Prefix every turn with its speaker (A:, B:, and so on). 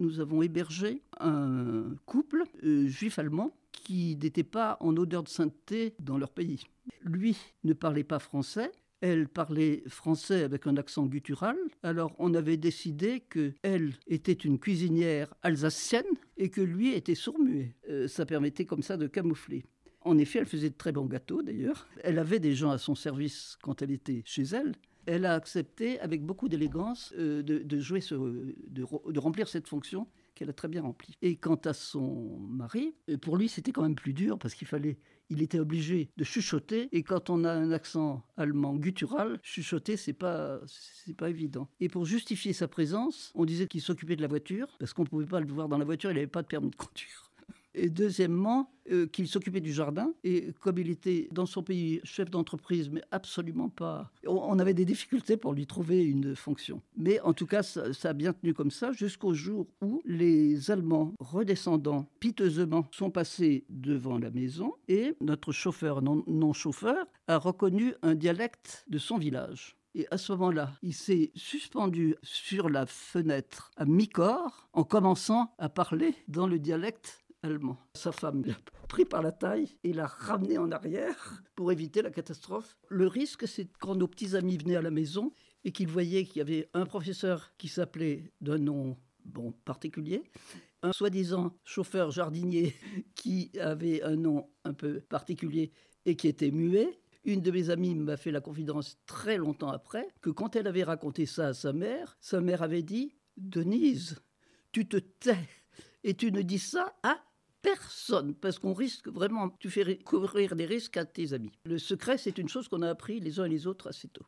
A: nous avons hébergé un couple euh, juif-allemand qui n'était pas en odeur de sainteté dans leur pays. Lui ne parlait pas français, elle parlait français avec un accent guttural. Alors on avait décidé que elle était une cuisinière alsacienne et que lui était sourd-muet. Euh, ça permettait comme ça de camoufler. En effet, elle faisait de très bons gâteaux d'ailleurs. Elle avait des gens à son service quand elle était chez elle. Elle a accepté avec beaucoup d'élégance euh, de, jouer de remplir cette fonction qu'elle a très bien rempli. Et quant à son mari, euh, pour lui, c'était quand même plus dur parce qu'il fallait, il était obligé de chuchoter. Et quand on a un accent allemand guttural, chuchoter, c'est pas, c'est pas évident. Et pour justifier sa présence, on disait qu'il s'occupait de la voiture parce qu'on pouvait pas le voir dans la voiture, il n'avait pas de permis de conduire. Et deuxièmement, euh, qu'il s'occupait du jardin. Et comme il était dans son pays chef d'entreprise, mais absolument pas. On, avait des difficultés pour lui trouver une fonction. Mais en tout cas, ça, a bien tenu comme ça jusqu'au jour où les Allemands redescendants piteusement sont passés devant la maison et notre chauffeur, non chauffeur, a reconnu un dialecte de son village. Et à ce moment-là, il s'est suspendu sur la fenêtre à mi-corps en commençant à parler dans le dialecte Sa femme l'a pris par la taille et l'a ramené en arrière pour éviter la catastrophe. Le risque, c'est quand nos petits amis venaient à la maison et qu'ils voyaient qu'il y avait un professeur qui s'appelait d'un nom bon, particulier, un soi-disant chauffeur jardinier qui avait un nom un peu particulier et qui était muet. Une de mes amies m'a fait la confidence très longtemps après que quand elle avait raconté ça à sa mère, sa mère avait dit Denise, tu te tais et tu ne dis ça à personne, parce qu'on risque vraiment, tu fais courir des risques à tes amis. Le secret, c'est une chose qu'on a appris les uns et les autres assez tôt.